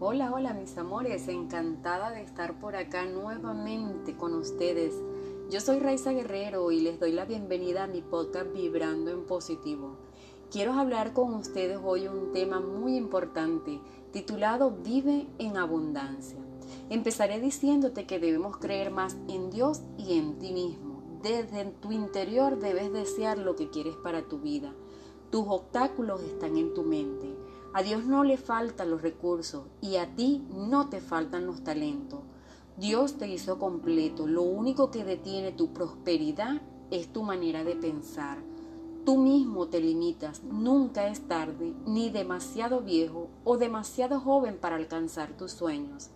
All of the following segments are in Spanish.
Hola, hola mis amores, encantada de estar por acá nuevamente con ustedes. Yo soy Raiza Guerrero y les doy la bienvenida a mi podcast Vibrando en Positivo. Quiero hablar con ustedes hoy un tema muy importante titulado Vive en Abundancia. Empezaré diciéndote que debemos creer más en Dios y en ti mismo. Desde tu interior debes desear lo que quieres para tu vida. Tus obstáculos están en tu mente. A Dios no le faltan los recursos y a ti no te faltan los talentos. Dios te hizo completo. Lo único que detiene tu prosperidad es tu manera de pensar. Tú mismo te limitas. Nunca es tarde, ni demasiado viejo o demasiado joven para alcanzar tus sueños.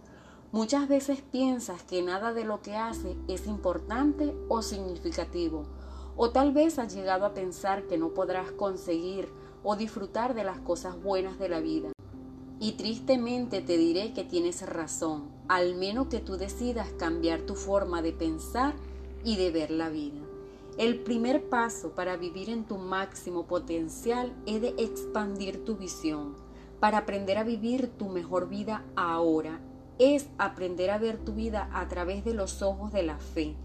Muchas veces piensas que nada de lo que haces es importante o significativo, o tal vez has llegado a pensar que no podrás conseguir o disfrutar de las cosas buenas de la vida. Y tristemente te diré que tienes razón, al menos que tú decidas cambiar tu forma de pensar y de ver la vida. El primer paso para vivir en tu máximo potencial es de expandir tu visión, para aprender a vivir tu mejor vida ahora. Es aprender a ver tu vida a través de los ojos de la fe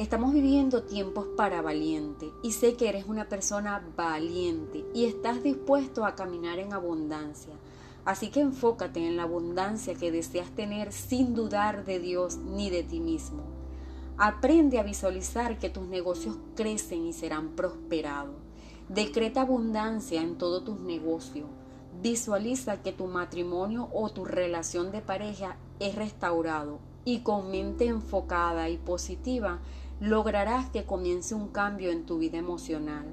Estamos viviendo tiempos para valiente y sé que eres una persona valiente y estás dispuesto a caminar en abundancia. Así que enfócate en la abundancia que deseas tener sin dudar de Dios ni de ti mismo. Aprende a visualizar que tus negocios crecen y serán prosperados. Decreta abundancia en todos tus negocios. Visualiza que tu matrimonio o tu relación de pareja es restaurado y con mente enfocada y positiva lograrás que comience un cambio en tu vida emocional.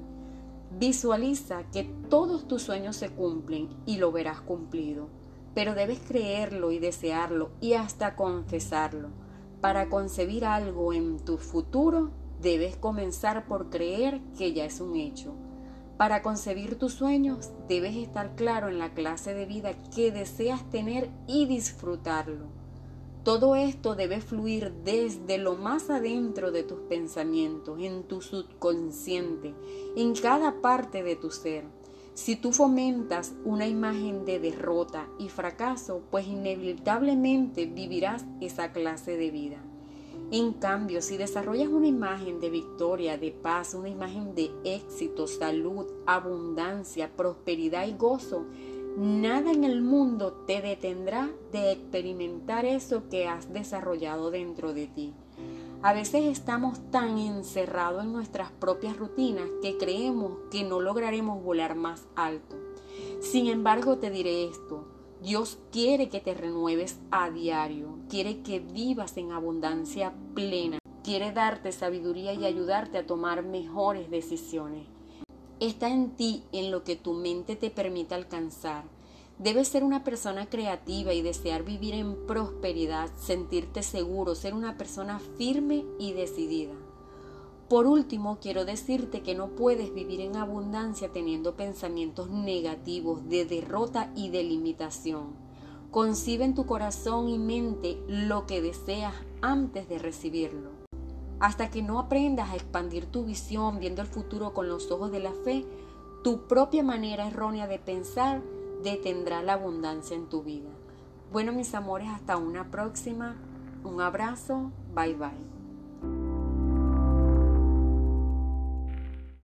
Visualiza que todos tus sueños se cumplen y lo verás cumplido, pero debes creerlo y desearlo y hasta confesarlo. Para concebir algo en tu futuro, debes comenzar por creer que ya es un hecho. Para concebir tus sueños, debes estar claro en la clase de vida que deseas tener y disfrutarlo. Todo esto debe fluir desde lo más adentro de tus pensamientos, en tu subconsciente, en cada parte de tu ser. Si tú fomentas una imagen de derrota y fracaso, pues inevitablemente vivirás esa clase de vida. En cambio, si desarrollas una imagen de victoria, de paz, una imagen de éxito, salud, abundancia, prosperidad y gozo, Nada en el mundo te detendrá de experimentar eso que has desarrollado dentro de ti. A veces estamos tan encerrados en nuestras propias rutinas que creemos que no lograremos volar más alto. Sin embargo, te diré esto. Dios quiere que te renueves a diario, quiere que vivas en abundancia plena, quiere darte sabiduría y ayudarte a tomar mejores decisiones está en ti, en lo que tu mente te permite alcanzar. Debes ser una persona creativa y desear vivir en prosperidad, sentirte seguro, ser una persona firme y decidida. Por último, quiero decirte que no puedes vivir en abundancia teniendo pensamientos negativos de derrota y de limitación. Concibe en tu corazón y mente lo que deseas antes de recibirlo. Hasta que no aprendas a expandir tu visión viendo el futuro con los ojos de la fe, tu propia manera errónea de pensar detendrá la abundancia en tu vida. Bueno, mis amores, hasta una próxima. Un abrazo. Bye bye.